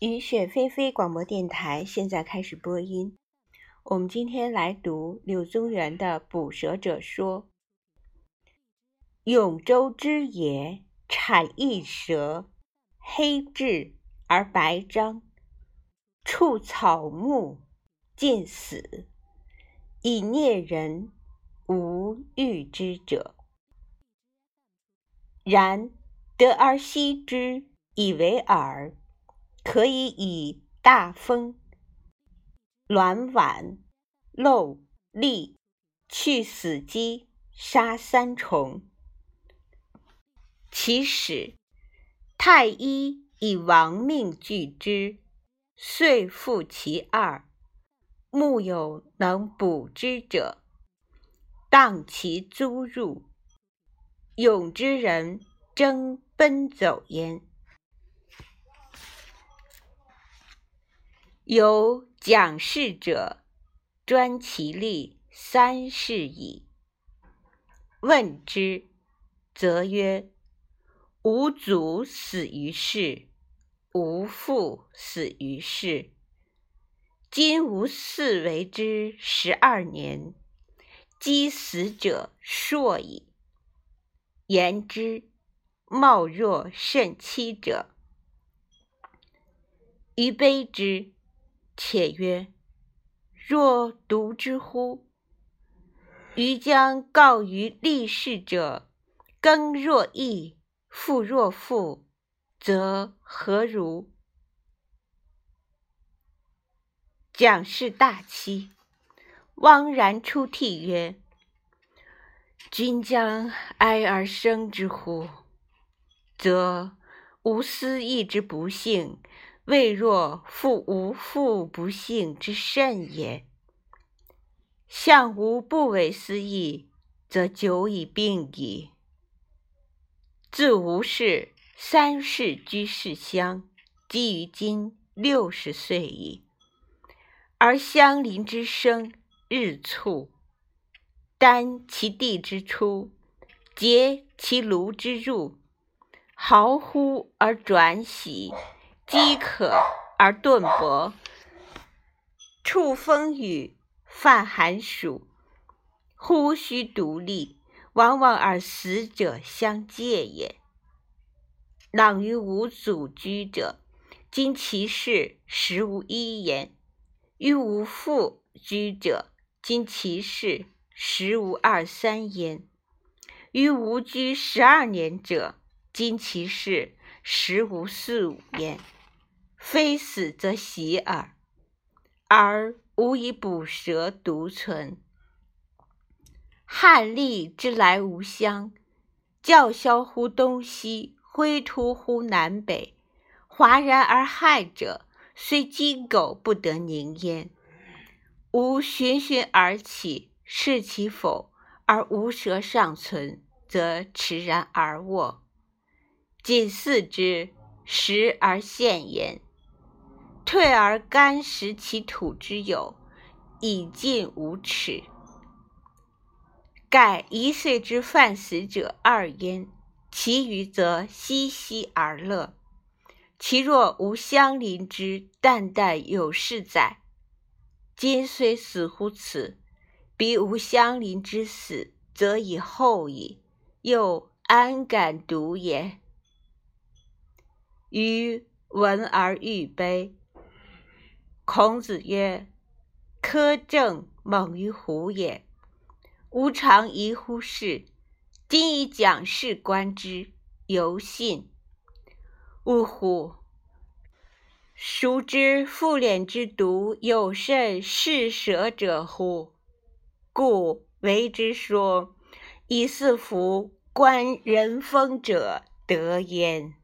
雨雪霏霏广播电台现在开始播音。我们今天来读柳宗元的《捕蛇者说》：“永州之野，产一蛇，黑质而白章，触草木，尽死，以啮人，无欲之者。然得而息之，以为饵，可以以大风。”卵碗、漏利，去死鸡，杀三虫。其始，太医以亡命拒之，遂复其二。木有能补之者，当其租入。勇之人争奔走焉。有讲事者，专其力三世矣。问之，则曰：“吾祖死于世，吾父死于世。今吾嗣为之十二年，积死者硕矣。言之，貌若甚戚者，于悲之。”且曰：“若独之乎？余将告于立世者：耕若易，复若负，则何如？”蒋氏大欺，汪然出涕曰：“君将哀而生之乎？则吾思义之不幸。”未若复无父不幸之甚也。相吾不为斯义，则久已病矣。自吾氏三世居士乡，积于今六十岁矣。而相邻之生日促，瞻其地之出，竭其庐之入，嚎呼而转徙。饥渴而顿薄，触风雨，犯寒暑，呼须独立，往往而死者相介也。朗于无祖居者，今其事实无一言；于无父居者，今其事实无二三焉；于无居十二年者，今其事实无四五焉。非死则喜耳，而吾以捕蛇独存。汉吏之来无乡，叫嚣乎东西，挥突乎南北，哗然而骇者，虽鸡狗不得宁焉。吾循循而起，视其否，而无蛇尚存，则驰然而卧。仅似之，食而现焉。退而干食其土之有，以尽无耻。盖一岁之犯死者二焉，其余则嬉嬉而乐。其若无相邻之，淡淡有事哉？今虽死乎此，彼无相邻之死，则以后矣，又安敢独也？余闻而欲悲。孔子曰：“苛政猛于虎也。吾常疑乎是，今以讲事观之，犹信。呜呼！孰知复脸之毒有甚嗜蛇者乎？故为之说，以四服观人风者得焉。”